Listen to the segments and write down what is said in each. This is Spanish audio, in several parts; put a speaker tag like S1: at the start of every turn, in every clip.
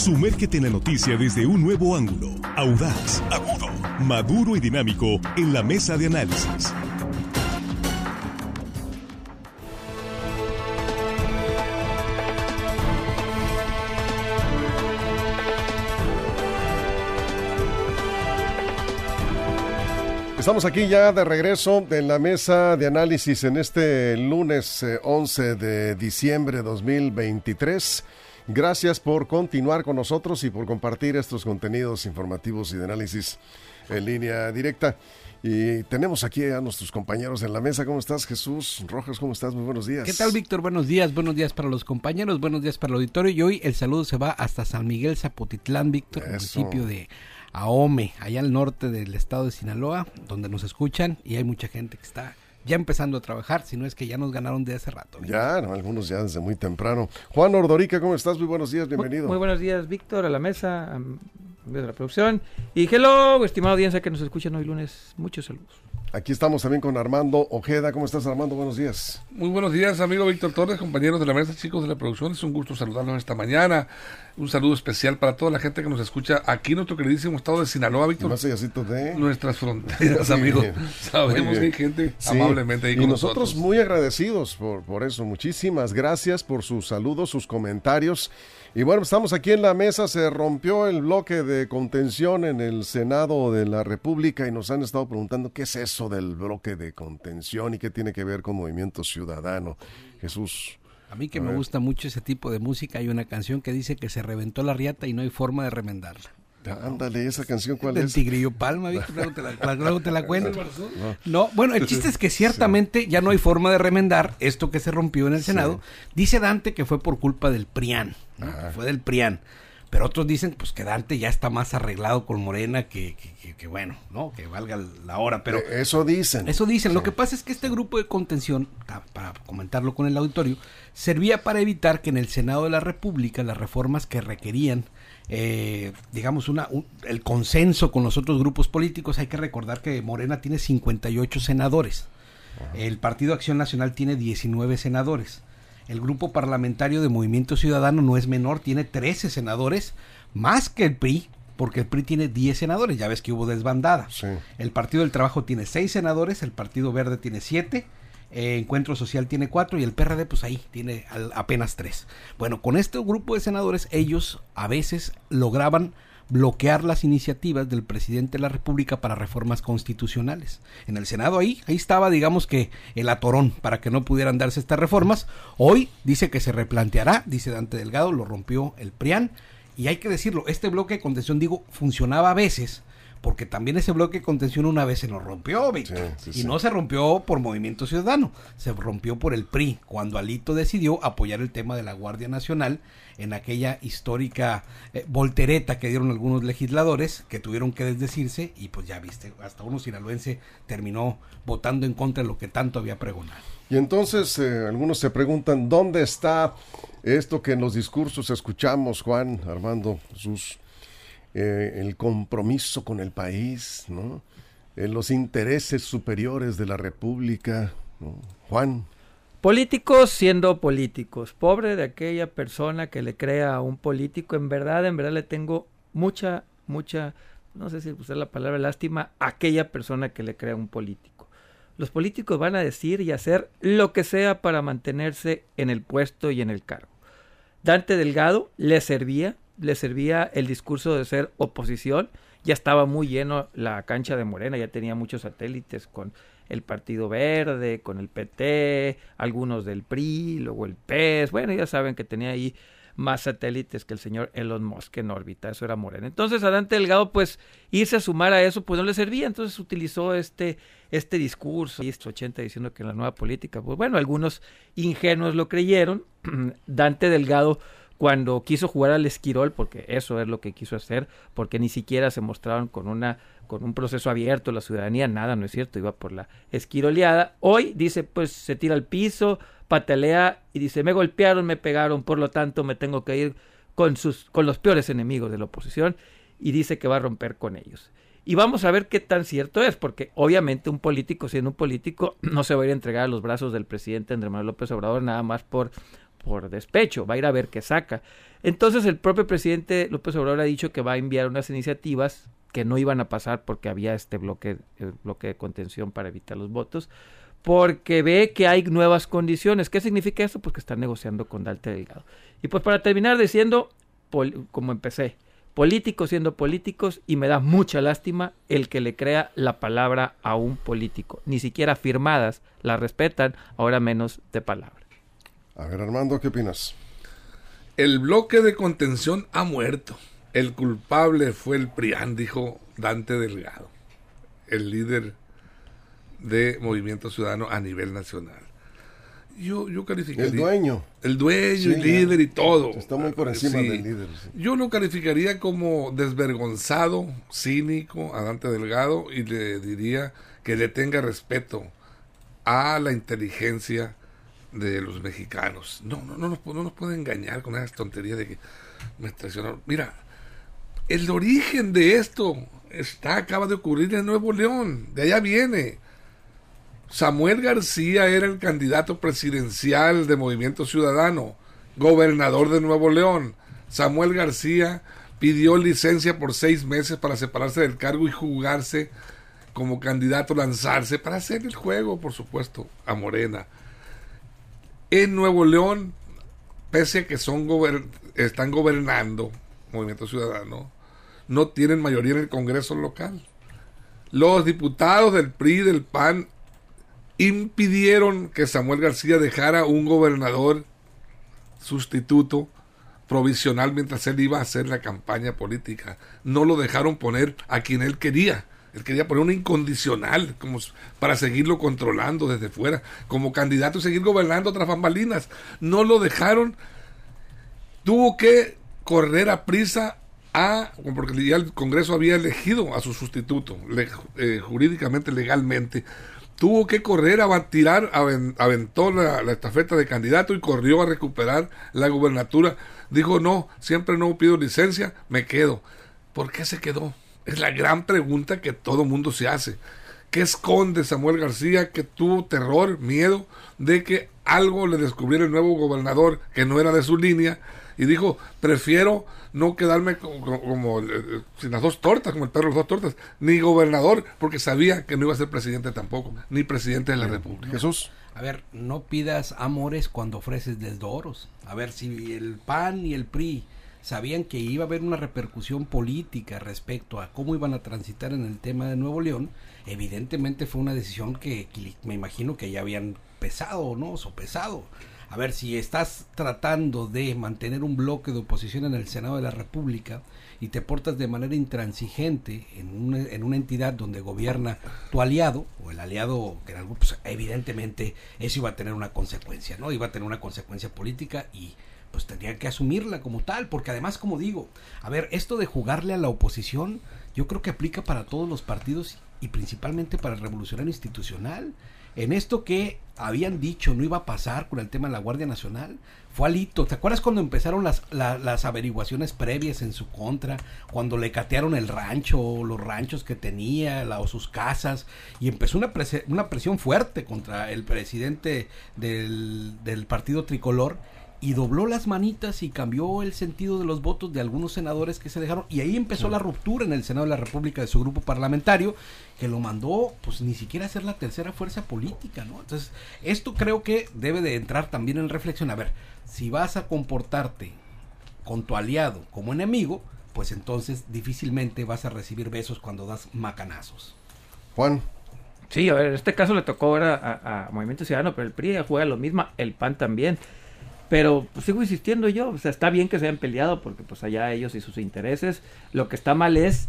S1: Sumérgete en la noticia desde un nuevo ángulo, audaz, agudo, maduro y dinámico en la mesa de análisis.
S2: Estamos aquí ya de regreso en la mesa de análisis en este lunes 11 eh, de diciembre de 2023. Gracias por continuar con nosotros y por compartir estos contenidos informativos y de análisis en línea directa. Y tenemos aquí a nuestros compañeros en la mesa. ¿Cómo estás, Jesús Rojas? ¿Cómo estás? Muy buenos días.
S3: ¿Qué tal, Víctor? Buenos días. Buenos días para los compañeros, buenos días para el auditorio. Y hoy el saludo se va hasta San Miguel Zapotitlán, Víctor, municipio de Ahome, allá al norte del estado de Sinaloa, donde nos escuchan y hay mucha gente que está ya empezando a trabajar, si no es que ya nos ganaron de hace rato.
S2: Ya, algunos ya desde muy temprano. Juan Ordorica, ¿cómo estás? Muy buenos días, bienvenido.
S4: Muy, buenos días, Víctor, a la mesa, a, de la producción. Y hello, estimada audiencia que nos escuchan hoy lunes. Muchos saludos.
S2: Aquí estamos también con Armando Ojeda. ¿Cómo estás, Armando? Buenos días.
S5: Muy buenos días, amigo Víctor Torres, compañeros de la mesa, chicos de la producción. Es un gusto saludarlos esta mañana. Un saludo especial para toda la gente que nos escucha aquí en nuestro queridísimo estado de Sinaloa, Víctor.
S2: Más de
S5: nuestras fronteras, amigo. Sabemos que hay gente amablemente ahí con
S2: Y nosotros, muy agradecidos por, por eso. Muchísimas gracias por sus saludos, sus comentarios. Y bueno, estamos aquí en la mesa, se rompió el bloque de contención en el Senado de la República y nos han estado preguntando qué es eso del bloque de contención y qué tiene que ver con Movimiento Ciudadano. Jesús.
S3: A mí que me gusta mucho ese tipo de música, hay una canción que dice que se reventó la riata y no hay forma de remendarla.
S2: Ándale, esa canción cuál
S3: es.
S2: El
S3: Tigrillo Palma, ¿viste? Luego te la, luego te la cuento. No, bueno, el chiste es que ciertamente ya no hay forma de remendar esto que se rompió en el Senado. Dice Dante que fue por culpa del PRIAN, fue del PRIAN. Pero otros dicen pues que Dante ya está más arreglado con Morena que, que, bueno, ¿no? Que valga la hora. Pero
S2: eh, eso dicen.
S3: Eso dicen. Lo que pasa es que este grupo de contención, para comentarlo con el auditorio, servía para evitar que en el Senado de la República las reformas que requerían eh, digamos, una, el consenso con los otros grupos políticos. Hay que recordar que Morena tiene 58 senadores. El Partido Acción Nacional tiene 19 senadores. El grupo parlamentario de Movimiento Ciudadano no es menor, tiene 13 senadores, más que el PRI, porque el PRI tiene 10 senadores, ya ves que hubo desbandada. El Partido del Trabajo tiene 6 senadores, el Partido Verde tiene 7, eh, Encuentro Social tiene 4 y el PRD pues ahí tiene apenas 3. Bueno, con este grupo de senadores ellos a veces lograban bloquear las iniciativas del presidente de la República para reformas constitucionales. En el Senado ahí, ahí estaba, digamos que el atorón para que no pudieran darse estas reformas. Hoy dice que se replanteará, dice Dante Delgado, lo rompió el PRIAN. Y hay que decirlo, este bloque de contención, digo, funcionaba a veces, porque también ese bloque de contención una vez se nos rompió, Víctor. y no se rompió por Movimiento Ciudadano, se rompió por el PRI, cuando Alito decidió apoyar el tema de la Guardia Nacional en aquella histórica eh, voltereta que dieron algunos legisladores que tuvieron que desdecirse y pues ya viste, hasta uno sinaloense terminó votando en contra de lo que tanto había pregonado.
S2: Y entonces eh, algunos se preguntan, ¿dónde está esto que en los discursos escuchamos, Juan, Armando, Jesús? Eh, el compromiso con el país, ¿no? En los intereses superiores de la República, Juan.
S4: Políticos siendo políticos. Pobre de aquella persona que le crea a un político. En verdad, en verdad le tengo mucha, mucha, no sé si usar la palabra lástima, a aquella persona que le crea a un político. Los políticos van a decir y hacer lo que sea para mantenerse en el puesto y en el cargo. Dante Delgado le servía, le servía el discurso de ser oposición. Ya estaba muy lleno la cancha de Morena, ya tenía muchos satélites con el Partido Verde, con el PT, algunos del PRI, luego el PES. Bueno, ya saben que tenía ahí más satélites que el señor Elon Musk en órbita, eso era Morena. Entonces a Dante Delgado, pues irse a sumar a eso, pues no le servía, entonces utilizó este, este discurso, y este 80 diciendo que en la nueva política, pues bueno, algunos ingenuos lo creyeron, Dante Delgado cuando quiso jugar al esquirol, porque eso es lo que quiso hacer, porque ni siquiera se mostraron con una con un proceso abierto la ciudadanía, nada, no es cierto, iba por la esquiroleada. Hoy dice, pues se tira al piso, patalea y dice, me golpearon, me pegaron, por lo tanto me tengo que ir con sus con los peores enemigos de la oposición y dice que va a romper con ellos. Y vamos a ver qué tan cierto es, porque obviamente un político, siendo un político, no se va a ir a entregar a los brazos del presidente Andrés Manuel López Obrador nada más por por despecho, va a ir a ver qué saca. Entonces el propio presidente López Obrador ha dicho que va a enviar unas iniciativas que no iban a pasar porque había este bloque, el bloque de contención para evitar los votos, porque ve que hay nuevas condiciones. ¿Qué significa eso? Pues que están negociando con Dalte Delgado. Y pues para terminar diciendo, como empecé, políticos siendo políticos y me da mucha lástima el que le crea la palabra a un político. Ni siquiera firmadas la respetan, ahora menos de palabra.
S2: A ver, Armando, ¿qué opinas?
S5: El bloque de contención ha muerto. El culpable fue el PRIAN, dijo Dante Delgado, el líder de Movimiento Ciudadano a nivel nacional. Yo, yo calificaría.
S2: El dueño.
S5: El dueño, el líder y todo.
S2: Está muy por encima del líder.
S5: Yo lo calificaría como desvergonzado, cínico a Dante Delgado y le diría que le tenga respeto a la inteligencia de los mexicanos. No, no, no, nos, no nos puede engañar con esas tonterías de que me traicionaron. Mira, el origen de esto está, acaba de ocurrir en Nuevo León, de allá viene. Samuel García era el candidato presidencial de Movimiento Ciudadano, gobernador de Nuevo León. Samuel García pidió licencia por seis meses para separarse del cargo y jugarse como candidato, lanzarse para hacer el juego, por supuesto, a Morena. En Nuevo León, pese a que son están gobernando Movimiento Ciudadano, no tienen mayoría en el Congreso local. Los diputados del PRI del PAN impidieron que Samuel García dejara un gobernador sustituto provisional mientras él iba a hacer la campaña política. No lo dejaron poner a quien él quería. Él quería poner un incondicional como para seguirlo controlando desde fuera, como candidato y seguir gobernando otras bambalinas. No lo dejaron. Tuvo que correr a prisa a, porque ya el Congreso había elegido a su sustituto, eh, jurídicamente, legalmente, tuvo que correr a tirar, aventó la, la, estafeta de candidato y corrió a recuperar la gubernatura. Dijo, no, siempre no pido licencia, me quedo. ¿Por qué se quedó? Es la gran pregunta que todo mundo se hace. ¿Qué esconde Samuel García que tuvo terror, miedo de que algo le descubriera el nuevo gobernador que no era de su línea? Y dijo, prefiero no quedarme como, eh, sin las dos tortas, como el perro de las dos tortas, ni gobernador, porque sabía que no iba a ser presidente tampoco, ni presidente de la República.
S3: Jesús. A ver, no pidas amores cuando ofreces desdoros. A ver, si el PAN y el PRI sabían que iba a haber una repercusión política respecto a cómo iban a transitar en el tema de Nuevo León, evidentemente fue una decisión que, me imagino que ya habían pesado, ¿no? Sopesado. A ver, si estás tratando de mantener un bloque de oposición en el Senado de la República y te portas de manera intransigente en una, en una entidad donde gobierna tu aliado, o el aliado que en algún, pues, evidentemente eso iba a tener una consecuencia, ¿no? Iba a tener una consecuencia política y pues tendrían que asumirla como tal, porque además, como digo, a ver, esto de jugarle a la oposición, yo creo que aplica para todos los partidos y principalmente para el revolucionario institucional. En esto que habían dicho no iba a pasar con el tema de la Guardia Nacional, fue alito. ¿Te acuerdas cuando empezaron las, las averiguaciones previas en su contra? Cuando le catearon el rancho, los ranchos que tenía, la, o sus casas, y empezó una, una presión fuerte contra el presidente del, del partido tricolor y dobló las manitas y cambió el sentido de los votos de algunos senadores que se dejaron y ahí empezó la ruptura en el Senado de la República de su grupo parlamentario que lo mandó pues ni siquiera a ser la tercera fuerza política, ¿no? Entonces, esto creo que debe de entrar también en reflexión, a ver, si vas a comportarte con tu aliado como enemigo, pues entonces difícilmente vas a recibir besos cuando das macanazos.
S2: Juan.
S4: Sí, a ver, en este caso le tocó ahora a, a Movimiento Ciudadano, pero el PRI juega lo mismo, el PAN también. Pero pues, sigo insistiendo yo, o sea, está bien que se hayan peleado porque pues allá ellos y sus intereses. Lo que está mal es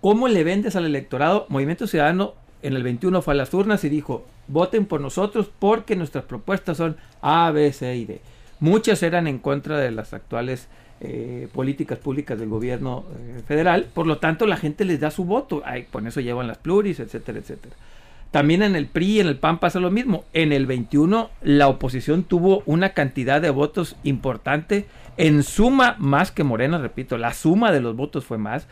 S4: cómo le vendes al electorado. Movimiento Ciudadano en el 21 fue a las urnas y dijo, voten por nosotros porque nuestras propuestas son A, B, C y D. Muchas eran en contra de las actuales eh, políticas públicas del gobierno eh, federal, por lo tanto la gente les da su voto, Ay, con eso llevan las pluris, etcétera, etcétera. También en el PRI y en el PAN pasa lo mismo. En el 21 la oposición tuvo una cantidad de votos importante, en suma más que Morena, repito, la suma de los votos fue más,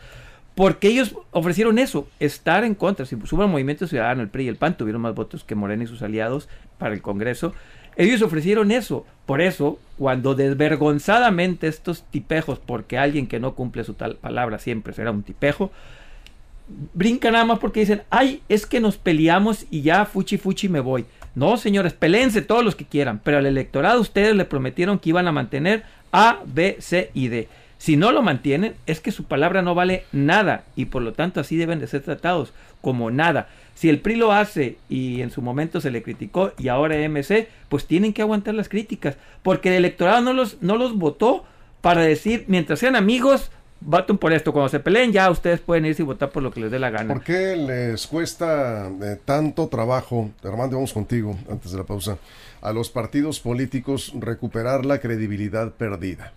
S4: porque ellos ofrecieron eso, estar en contra. Si suba el Movimiento Ciudadano, el PRI y el PAN tuvieron más votos que Morena y sus aliados para el Congreso. Ellos ofrecieron eso. Por eso, cuando desvergonzadamente estos tipejos, porque alguien que no cumple su tal palabra siempre será un tipejo, brincan nada más porque dicen, ay, es que nos peleamos y ya fuchi fuchi me voy. No, señores, peleense todos los que quieran, pero al electorado ustedes le prometieron que iban a mantener A, B, C y D. Si no lo mantienen, es que su palabra no vale nada y por lo tanto así deben de ser tratados como nada. Si el PRI lo hace y en su momento se le criticó y ahora MC, pues tienen que aguantar las críticas, porque el electorado no los, no los votó para decir, mientras sean amigos, voten por esto. Cuando se peleen, ya ustedes pueden irse y votar por lo que les dé la gana.
S2: ¿Por qué les cuesta eh, tanto trabajo, Armando, vamos contigo antes de la pausa, a los partidos políticos recuperar la credibilidad perdida?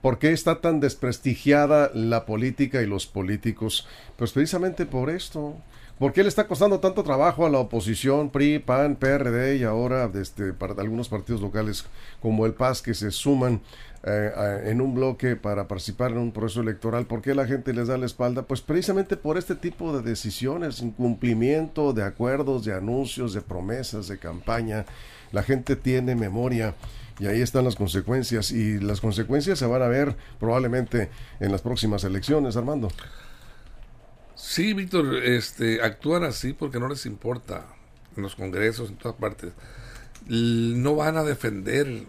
S2: ¿Por qué está tan desprestigiada la política y los políticos? Pues precisamente por esto. ¿Por qué le está costando tanto trabajo a la oposición, PRI, PAN, PRD y ahora este, algunos partidos locales como el PAS que se suman eh, en un bloque para participar en un proceso electoral? ¿Por qué la gente les da la espalda? Pues precisamente por este tipo de decisiones, incumplimiento de acuerdos, de anuncios, de promesas, de campaña. La gente tiene memoria y ahí están las consecuencias y las consecuencias se van a ver probablemente en las próximas elecciones, Armando.
S5: Sí, Víctor, este, actúan así porque no les importa en los congresos, en todas partes. No van a defender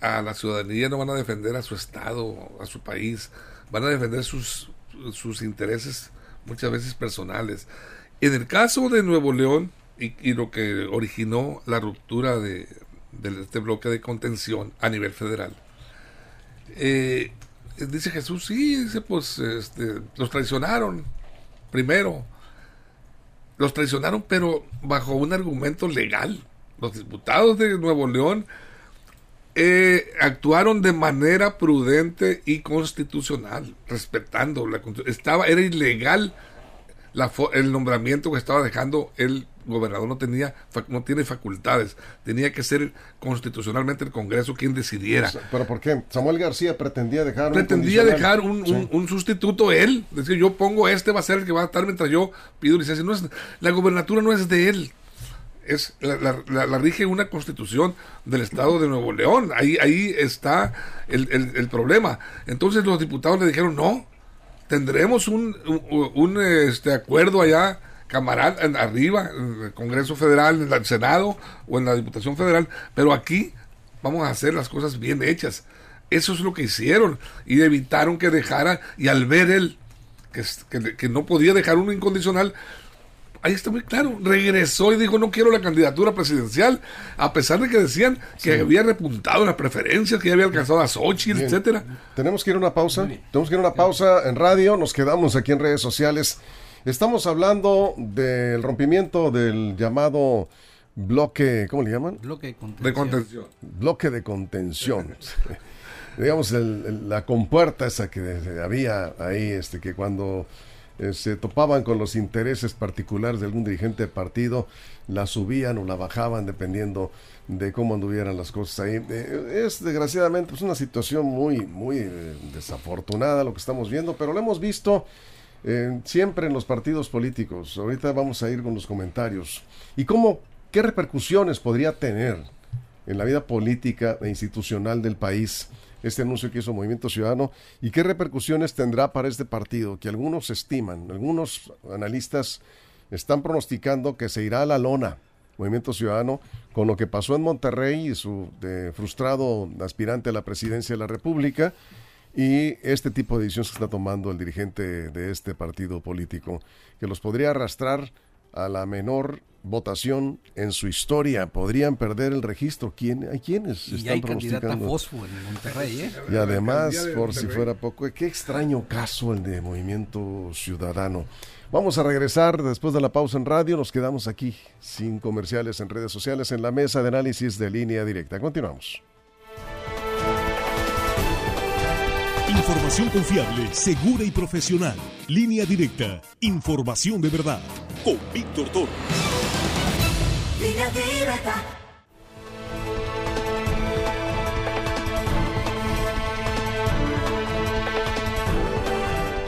S5: a la ciudadanía, no van a defender a su estado, a su país, van a defender sus, sus intereses muchas veces personales. En el caso de Nuevo León y, lo que originó la ruptura de, de este bloque de contención a nivel federal. Eh, dice Jesús, sí, dice, pues este, los traicionaron primero. Los traicionaron, pero bajo un argumento legal. Los diputados de Nuevo León eh, actuaron de manera prudente y constitucional, respetando la estaba Era ilegal el nombramiento que estaba dejando el gobernador no tenía no tiene facultades tenía que ser constitucionalmente el Congreso quien decidiera.
S2: Pero por qué Samuel García pretendía dejar
S5: pretendía un dejar un, sustituto él decir yo pongo este va a ser el que va a estar mientras yo pido licencia. No es la gobernatura no es de él es la, la, rige una constitución del estado de Nuevo León ahí ahí está el, el, el problema entonces los diputados le dijeron no tendremos un, un, este acuerdo allá camarada arriba en el Congreso Federal, en el Senado o en la Diputación Federal, pero aquí vamos a hacer las cosas bien hechas. Eso es lo que hicieron y evitaron que dejara y al ver él que, que, que no podía dejar uno incondicional, ahí está muy claro, regresó y dijo no quiero la candidatura presidencial, a pesar de que decían que había repuntado las preferencias, que ya había alcanzado a Sochi, etcétera.
S2: Tenemos que ir a una pausa, tenemos que ir a una pausa en radio, nos quedamos aquí en redes sociales. Estamos hablando del rompimiento del llamado bloque, ¿cómo le llaman?
S3: Bloque
S5: de contención.
S2: Bloque de contención. Digamos, la compuerta esa que había ahí, este, que cuando eh, se topaban con los intereses particulares de algún dirigente de partido, la subían o la bajaban dependiendo de cómo anduvieran las cosas ahí. Eh, es desgraciadamente pues, una situación muy, muy eh, desafortunada lo que estamos viendo, pero lo hemos visto siempre en los partidos políticos. Ahorita vamos a ir con los comentarios. ¿Y cómo, qué repercusiones podría tener en la vida política e institucional del país? Este anuncio que hizo Movimiento Ciudadano y qué repercusiones tendrá para este partido que algunos estiman, algunos analistas están pronosticando que se irá a la lona Movimiento Ciudadano con lo que pasó en Monterrey y su frustrado aspirante a la presidencia de la República y este tipo de decisiones que está tomando el dirigente de este partido político que los podría arrastrar a la menor votación en su historia. Podrían perder el registro. ¿Quién, ¿Hay quienes
S3: y
S2: están
S3: hay pronosticando? Fosfo en Monterrey, ¿eh?
S2: Y además, por si fuera poco, qué extraño caso el de Movimiento Ciudadano. Vamos a regresar después de la pausa en radio. Nos quedamos aquí sin comerciales en redes sociales en la mesa de análisis de línea directa. Continuamos.
S1: Información confiable, segura y profesional. Línea directa. Información de verdad. Con Víctor Toro. Línea directa.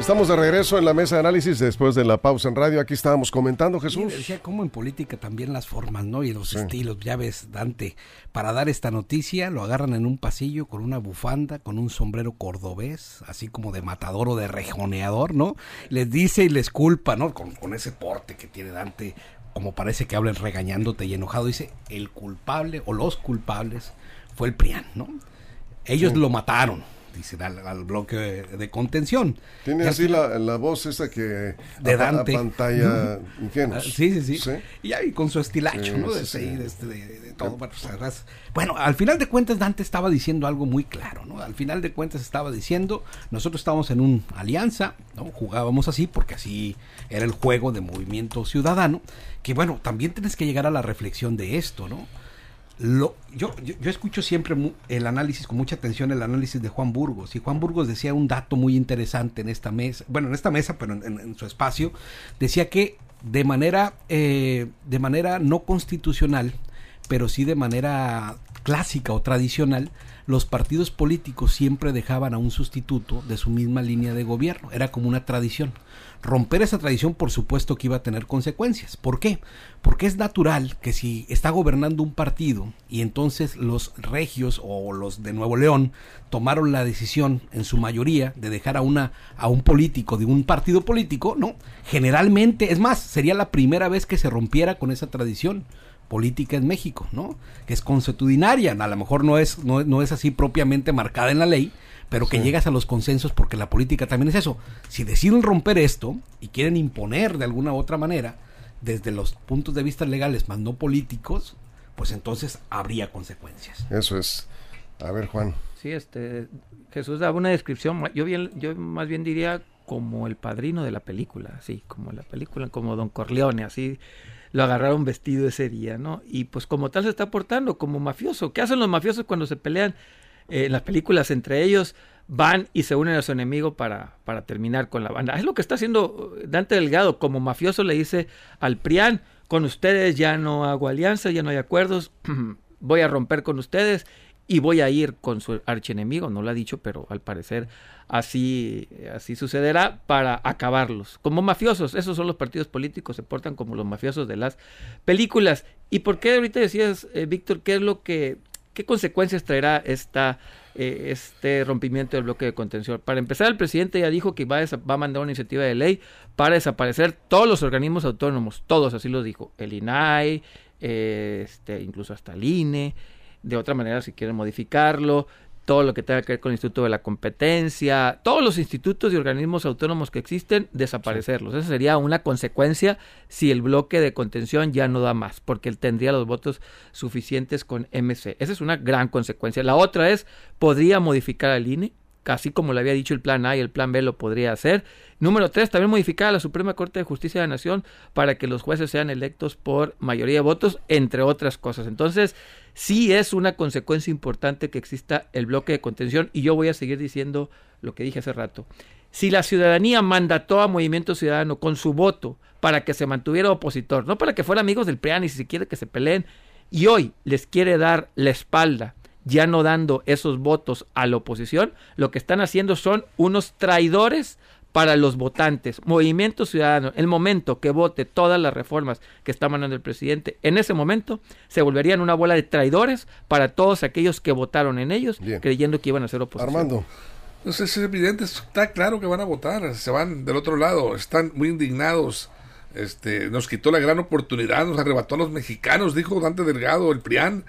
S2: Estamos de regreso en la mesa de análisis después de la pausa en radio. Aquí estábamos comentando, Jesús.
S3: decía cómo en política también las formas, ¿no? Y los estilos. Ya ves, Dante, para dar esta noticia lo agarran en un pasillo con una bufanda, con un sombrero cordobés, así como de matador o de rejoneador, ¿no? Les dice y les culpa, ¿no? Con, con ese porte que tiene Dante, como parece que hablen regañándote y enojado. Dice, el culpable o los culpables fue el PRIAN, ¿no? Ellos lo mataron dice al, al bloque de, contención.
S2: Tiene así la, la, voz esa que
S3: de Dante.
S2: pantalla
S3: ah, sí, sí, sí, Y ahí con su estilacho, ¿no? De, este, de, todo. Pues, bueno, al final de cuentas Dante estaba diciendo algo muy claro, ¿no? Al final de cuentas estaba diciendo, nosotros estábamos en una alianza, ¿no? Jugábamos así porque así era el juego de movimiento ciudadano, que bueno, también tienes que llegar a la reflexión de esto, ¿no? Lo, yo, yo, escucho siempre el análisis, con mucha atención, el análisis de Juan Burgos. Y Juan Burgos decía un dato muy interesante en esta mesa, bueno, en esta mesa, pero en, su espacio, decía que de manera, eh, de manera no constitucional, pero sí de manera clásica o tradicional, los partidos políticos siempre dejaban a un sustituto de su misma línea de gobierno. Era como una tradición. Romper esa tradición, por supuesto que iba a tener consecuencias. ¿Por qué? Porque es natural que si está gobernando un partido y entonces los regios o los de Nuevo León tomaron la decisión en su mayoría de dejar a una a un político de un partido político, no, generalmente, es más, sería la primera vez que se rompiera con esa tradición política en México, ¿no? Que es consuetudinaria, a lo mejor no es, no, es así propiamente marcada en la ley, pero que llegas a los consensos porque la política también es eso. Si deciden romper esto y quieren imponer de alguna u otra manera, desde los puntos de vista legales más no políticos, pues entonces habría consecuencias.
S2: Eso es. A ver, Juan.
S4: Sí, este Jesús daba una descripción, yo bien, yo más bien diría como el padrino de la película, así, como la película, como Don Corleone, así lo agarraron vestido ese día, ¿no? Y pues como tal se está portando como mafioso. ¿Qué hacen los mafiosos cuando se pelean eh, en las películas entre ellos? Van y se unen a su enemigo para, para terminar con la banda. Es lo que está haciendo Dante Delgado. Como mafioso le dice al Prián, con ustedes ya no hago alianza, ya no hay acuerdos, voy a romper con ustedes y voy a ir con su archienemigo, no lo ha dicho, pero al parecer así, así sucederá para acabarlos. Como mafiosos, esos son los partidos políticos, se portan como los mafiosos de las películas. ¿Y por qué ahorita decías, eh, Víctor, qué es lo que, qué consecuencias traerá esta, eh, este rompimiento del bloque de contención? Para empezar, el presidente ya dijo que va a, mandar una iniciativa de ley para desaparecer todos los organismos autónomos, todos, así lo dijo, el INAI, eh, este, incluso hasta el INE de otra manera si quieren modificarlo, todo lo que tenga que ver con el Instituto de la Competencia, todos los institutos y organismos autónomos que existen, desaparecerlos. Esa sería una consecuencia si el bloque de contención ya no da más, porque él tendría los votos suficientes con MC. Esa es una gran consecuencia. La otra es, podría modificar al INE, así como le había dicho el plan A y el plan B lo podría hacer. Número tres, también modificar a la Suprema Corte de Justicia de la Nación para que los jueces sean electos por mayoría de votos, entre otras cosas. Entonces, sí es una consecuencia importante que exista el bloque de contención y yo voy a seguir diciendo lo que dije hace rato. Si la ciudadanía mandató a Movimiento Ciudadano con su voto para que se mantuviera opositor, no para que fueran amigos del PRIAN y si quiere que se peleen, y hoy les quiere dar la espalda ya no dando esos votos a la oposición, lo que están haciendo son unos traidores para los votantes. Movimiento Ciudadano, el momento que vote todas las reformas que está mandando el presidente, en ese momento se volverían una bola de traidores para todos aquellos que votaron en ellos creyendo que iban a ser oposición.
S2: Armando.
S5: Pues es evidente, está claro que van a votar, se van del otro lado, están muy indignados. Este, nos quitó la gran oportunidad, nos arrebató a los mexicanos, dijo Dante Delgado, el PRIAN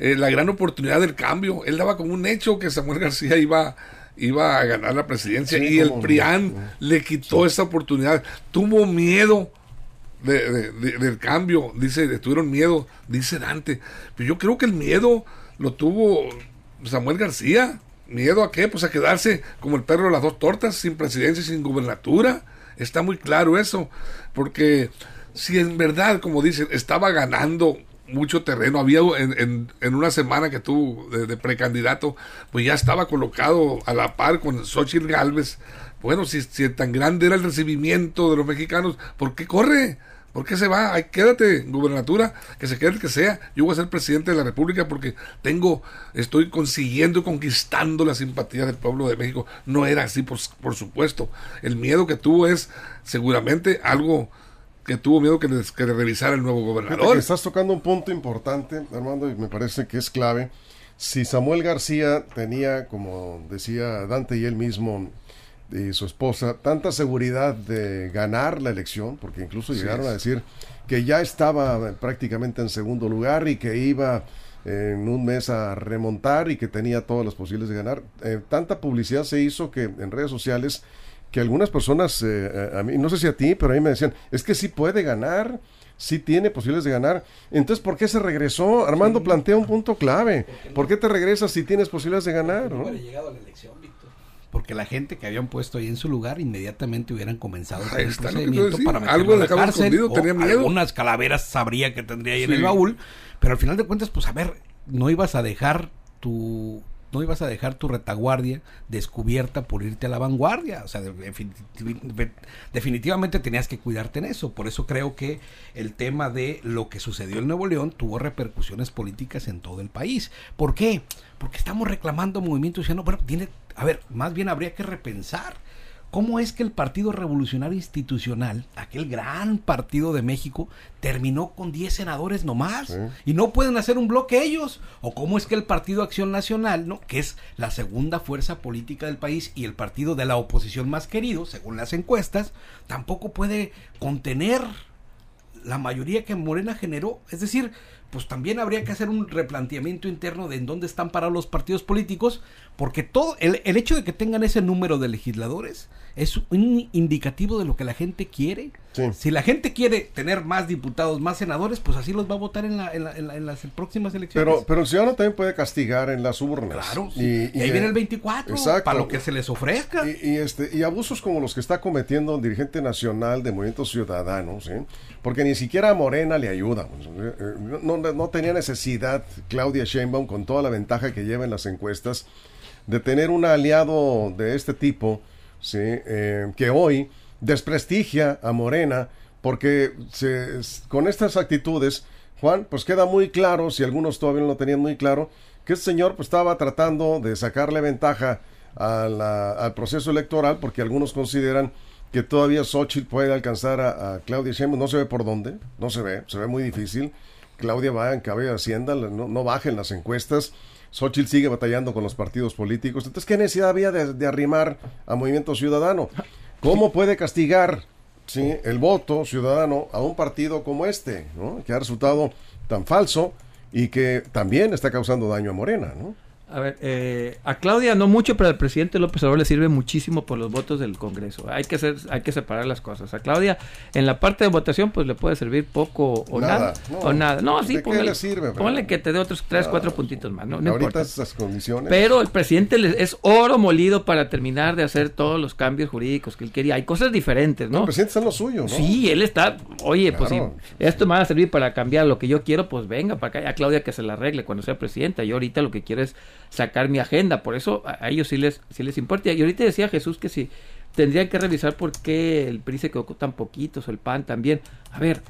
S5: eh, la gran oportunidad del cambio. Él daba como un hecho que Samuel García iba, iba a ganar la presidencia y el PRIAN le quitó esa oportunidad. Tuvo miedo de, del cambio, dice, tuvieron miedo, dice Dante. Pero yo creo que el miedo lo tuvo Samuel García. ¿Miedo a qué? Pues a quedarse como el perro de las dos tortas, sin presidencia y sin gubernatura. Está muy claro eso. Porque si en verdad, como dicen, estaba ganando mucho terreno. Había en, en, una semana que tuvo de, precandidato, pues ya estaba colocado a la par con Xochitl Galvez. Bueno, si, tan grande era el recibimiento de los mexicanos, ¿por qué corre? ¿Por qué se va? Ay, quédate, gubernatura, que se quede el que sea. Yo voy a ser presidente de la República porque tengo, estoy consiguiendo, conquistando la simpatía del pueblo de México. No era así, por, por supuesto. El miedo que tuvo es seguramente algo que tuvo miedo que le, que le revisara el nuevo gobernador.
S2: estás tocando un punto importante, Armando, y me parece que es clave. Si Samuel García tenía, como decía Dante y él mismo, y su esposa tanta seguridad de ganar la elección, porque incluso llegaron a decir que ya estaba prácticamente en segundo lugar y que iba en un mes a remontar y que tenía todas las posibilidades de ganar. Eh, tanta publicidad se hizo que en redes sociales que algunas personas, eh, eh, a mí, no sé si a ti, pero a mí me decían, es que sí puede ganar, sí tiene posibilidades de ganar. Entonces, ¿por qué se regresó? Armando plantea un punto clave. ¿Por qué te regresas si tienes posibilidades de ganar? ¿no?
S3: llegado a la elección, porque la gente que habían puesto ahí en su lugar inmediatamente hubieran comenzado con el procedimiento para
S5: algo de cárcel, tenía miedo.
S3: algunas calaveras sabría que tendría ahí en el baúl, pero al final de cuentas, pues a ver, no ibas a dejar tu no ibas a dejar tu retaguardia descubierta por irte a la vanguardia. O sea, definitivamente tenías que cuidarte en eso. Por eso creo que el tema de lo que sucedió en Nuevo León tuvo repercusiones políticas en todo el país. ¿Por qué? Porque estamos reclamando movimientos diciendo, bueno, tiene a ver, más bien habría que repensar cómo es que el Partido Revolucionario Institucional, aquel gran partido de México, terminó con 10 senadores nomás y no pueden hacer un bloque ellos. O cómo es que el Partido Acción Nacional, ¿no? que es la segunda fuerza política del país y el partido de la oposición más querido, según las encuestas, tampoco puede contener la mayoría que Morena generó. Es decir, pues también habría que hacer un replanteamiento interno de en dónde están parados los partidos políticos, porque todo el, el hecho de que tengan ese número de legisladores es un indicativo de lo que la gente quiere. Si la gente quiere tener más diputados, más senadores, pues así los va a votar en, la, en, las próximas elecciones.
S2: Pero, pero el ciudadano también puede castigar en las urnas.
S3: Claro, y, ahí viene el 24, para lo que se les ofrezca.
S2: Y, este, y abusos como los que está cometiendo el dirigente nacional de Movimiento Ciudadano, porque ni siquiera a Morena le ayuda. No, no tenía necesidad Claudia Sheinbaum, con toda la ventaja que lleva en las encuestas, de tener un aliado de este tipo ¿sí? Eh, que hoy desprestigia a Morena porque se, con estas actitudes, Juan, pues queda muy claro, si algunos todavía no lo tenían muy claro, que este señor pues, estaba tratando de sacarle ventaja al proceso electoral porque algunos consideran que todavía Xochitl puede alcanzar a, Claudia Sheinbaum, no se ve por dónde, no se ve, se ve muy difícil. Claudia va en cabello de Hacienda, no, no baja en las encuestas. Xochitl sigue batallando con los partidos políticos. Entonces, ¿qué necesidad había de, arrimar a Movimiento Ciudadano? ¿Cómo puede castigar ¿sí? el voto ciudadano a un partido como este, que ha resultado tan falso y que también está causando daño a Morena? ¿no?
S4: A ver, eh, a Claudia no mucho, pero al presidente López Obrador le sirve muchísimo por los votos del Congreso. Hay que hacer, hay que separar las cosas. A Claudia, en la parte de votación, pues le puede servir poco o nada. no, o nada. No, sí, póngale, sirve, que te dé otros tres, cuatro puntitos más. No, no
S2: ahorita esas condiciones.
S4: Pero el presidente es oro molido para terminar de hacer todos los cambios jurídicos que él quería. Hay cosas diferentes, ¿no?
S2: el presidente está en lo suyo, ¿no?
S4: Sí, él está, oye, pues si esto me va a servir para cambiar lo que yo quiero, pues venga para acá. A Claudia que se la arregle cuando sea presidenta. Yo ahorita lo que quiero es sacar mi agenda, por eso a, ellos sí les, sí les importa. Y ahorita decía Jesús que si tendrían que revisar por qué el PRI se quedó tan poquitos, el PAN también. A ver,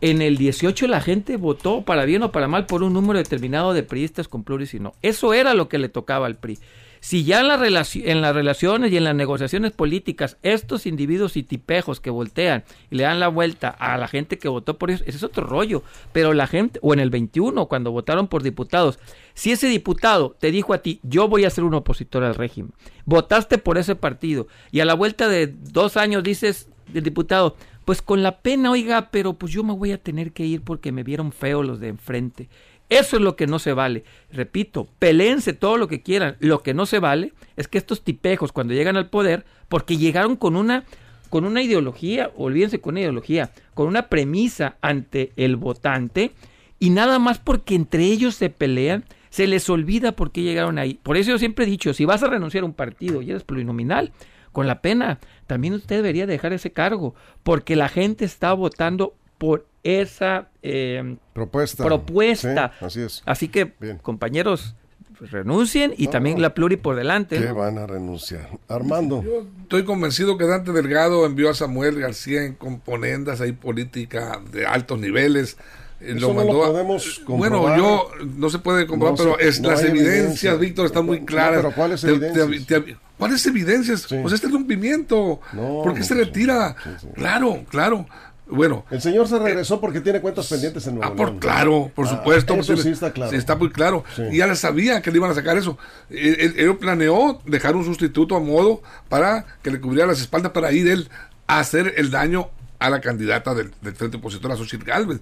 S4: en el 18 la gente votó para bien o para mal por un número determinado de priistas con pluris y no. Eso era lo que le tocaba al PRI. Si ya en, la en las relaciones y en las negociaciones políticas estos individuos y tipejos que voltean y le dan la vuelta a la gente que votó por ellos, ese es otro rollo. Pero la gente, o en el 21, cuando votaron por diputados, si ese diputado te dijo a ti, yo voy a ser un opositor al régimen, votaste por ese partido y a la vuelta de dos años dices del diputado, pues con la pena, oiga, pero pues yo me voy a tener que ir porque me vieron feo los de enfrente. Eso es lo que no se vale. Repito, peleense todo lo que quieran. Lo que no se vale es que estos tipejos cuando llegan al poder, porque llegaron con una con una ideología, olvídense con una ideología, con una premisa ante el votante y nada más porque entre ellos se pelean, se les olvida por qué llegaron ahí. Por eso yo siempre he dicho, si vas a renunciar a un partido y eres plurinominal, con la pena, también usted debería dejar ese cargo, porque la gente está votando por esa eh,
S2: propuesta.
S4: propuesta.
S2: así es.
S4: Así que, compañeros, pues, renuncien y también la pluri por delante.
S2: ¿Qué van a renunciar? Armando.
S5: Yo estoy convencido que Dante Delgado envió a Samuel García en componendas ahí política de altos niveles.
S2: Eh, lo mandó no podemos
S5: Bueno, yo no se puede comprobar, pero es, las evidencias, Víctor, están muy claras.
S2: pero ¿cuáles evidencias?
S5: ¿Cuáles evidencias? Pues este rompimiento. ¿Por qué se retira? Claro, claro. Bueno.
S2: El señor se regresó porque tiene cuentas pendientes en Nuevo
S5: ah, por, Claro, por ah, supuesto.
S2: Eso sí está claro.
S5: Sí, está muy claro. Y ya le sabía que le iban a sacar eso. Él, planeó dejar un sustituto a modo para que le cubriera las espaldas para ir él a hacer el daño a la candidata del, Frente Opositor, a Xochitl Galvez.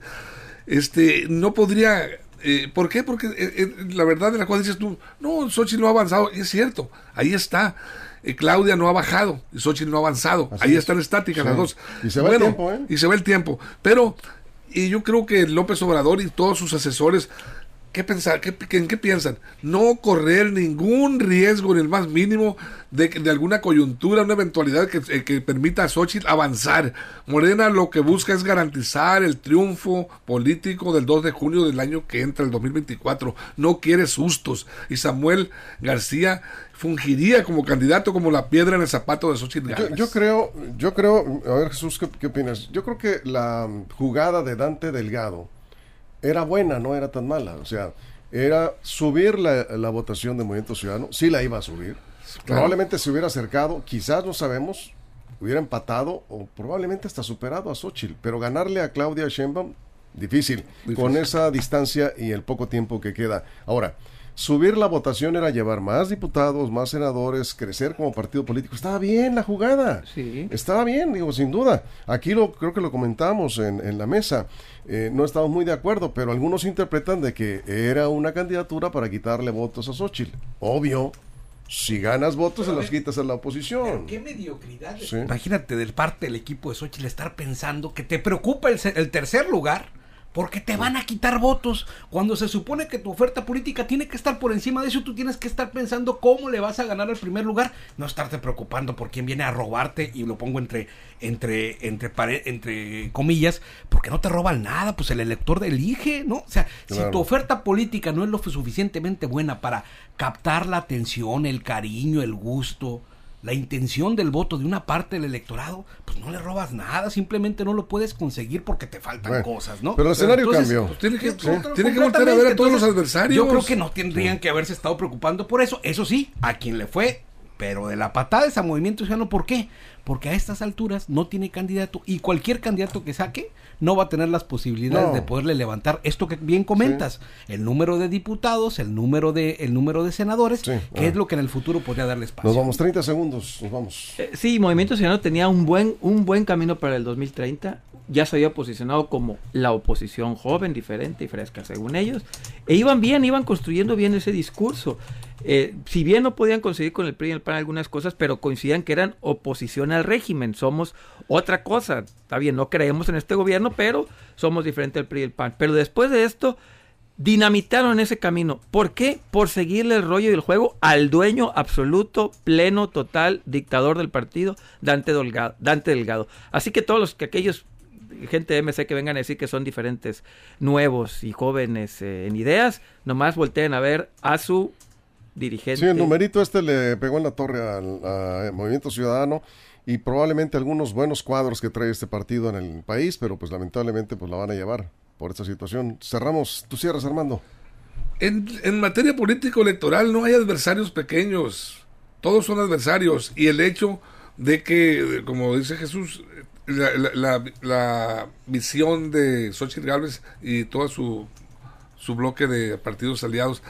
S5: Este, no podría eh, ¿Por qué? Porque eh, eh, la verdad de la cual dices tú, no, Xochitl no ha avanzado, y es cierto, ahí está. Claudia no ha bajado y Xochitl no ha avanzado. ahí están estáticas las dos.
S2: Y se va el tiempo, ¿eh?
S5: Y se va el tiempo. Pero y yo creo que López Obrador y todos sus asesores ¿Qué pensar? ¿Qué, ¿En qué piensan? No correr ningún riesgo, ni el más mínimo, de, de alguna coyuntura, una eventualidad que, eh, que, permita a Xochitl avanzar. Morena lo que busca es garantizar el triunfo político del 2 de junio del año que entra, el 2024. No quiere sustos. Y Samuel García fungiría como candidato, como la piedra en el zapato de Xochitl
S2: yo, yo, creo, yo creo, a ver Jesús, ¿qué, ¿qué opinas? Yo creo que la jugada de Dante Delgado era buena, no era tan mala. O sea, era subir la, la votación de Movimiento Ciudadano, sí la iba a subir. Probablemente se hubiera acercado, quizás no sabemos, hubiera empatado o probablemente hasta superado a Xochitl, pero ganarle a Claudia Sheinbaum, difícil, difícil, con esa distancia y el poco tiempo que queda. Ahora, subir la votación era llevar más diputados, más senadores, crecer como partido político. Estaba bien la jugada.
S4: Sí.
S2: Estaba bien, digo, sin duda. Aquí lo creo que lo comentamos en, en la mesa. Eh, no estamos muy de acuerdo, pero algunos interpretan de que era una candidatura para quitarle votos a Xochitl. Obvio. Si ganas votos, se los quitas a la oposición.
S3: qué mediocridad. Imagínate del parte del equipo de Xochitl estar pensando que te preocupa el, el tercer lugar porque te van a quitar votos. Cuando se supone que tu oferta política tiene que estar por encima de eso, tú tienes que estar pensando cómo le vas a ganar el primer lugar, no estarte preocupando por quién viene a robarte y lo pongo entre entre entre entre comillas, porque no te roban nada, pues el elector elige, ¿no? O sea, si tu oferta política no es lo suficientemente buena para captar la atención, el cariño, el gusto, la intención del voto de una parte del electorado, pues no le robas nada, simplemente no lo puedes conseguir porque te faltan cosas, ¿no?
S2: Pero el escenario cambió.
S5: Pues, tiene que, tiene que volver a ver a todos los adversarios.
S3: Yo creo que no tendrían que haberse estado preocupando por eso. Eso sí, a quien le fue, pero de la patada ese movimiento ciudadano, ¿por qué? Porque a estas alturas no tiene candidato y cualquier candidato que saque no va a tener las posibilidades de poderle levantar esto que bien comentas, el número de diputados, el número de el número de senadores, que es lo que en el futuro podría darle espacio.
S2: Nos vamos 30 segundos, nos vamos.
S4: Eh, sí, Movimiento Ciudadano tenía un buen un buen camino para el 2030, ya se había posicionado como la oposición joven, diferente y fresca según ellos, e iban bien, iban construyendo bien ese discurso. Eh, si bien no podían conseguir con el PRI y el PAN algunas cosas, pero coincidían que eran oposición al régimen, somos otra cosa. Está bien, no creemos en este gobierno, pero somos diferentes al PRI y el PAN. Pero después de esto, dinamitaron ese camino. ¿Por qué? Por seguirle el rollo y el juego al dueño absoluto, pleno, total, dictador del partido, Dante Delgado. Dante Delgado. Así que todos los que aquellos gente de MC que vengan a decir que son diferentes, nuevos y jóvenes eh, en ideas, nomás volteen a ver a su dirigente.
S2: Sí, el numerito este le pegó en la torre al, Movimiento Ciudadano y probablemente algunos buenos cuadros que trae este partido en el país, pero pues lamentablemente pues la van a llevar por esta situación. Cerramos, tú cierras Armando.
S5: En, en materia político-electoral no hay adversarios pequeños, todos son adversarios y el hecho de que, como dice Jesús, la, la, visión de Xochitl Gálvez y todo su, su bloque de partidos aliados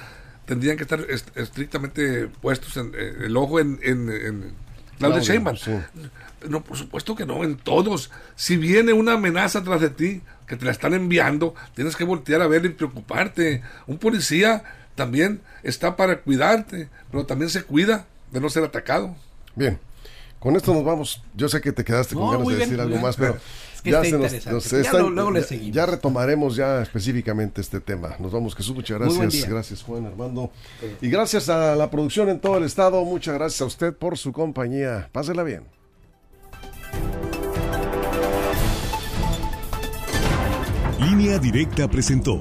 S5: tendrían que estar estrictamente puestos en, eh, el ojo en, en, Claudia Sheinbaum. No, por supuesto que no, en todos. Si viene una amenaza tras de ti, que te la están enviando, tienes que voltear a ver y preocuparte. Un policía también está para cuidarte, pero también se cuida de no ser atacado.
S2: Bien, con esto nos vamos. Yo sé que te quedaste con ganas de decir algo más, pero ya, ya, retomaremos ya específicamente este tema. Nos vamos, Jesús, muchas gracias. Gracias, Juan Armando. Y gracias a la producción en todo el estado. Muchas gracias a usted por su compañía. Pásela bien.
S1: Línea Directa presentó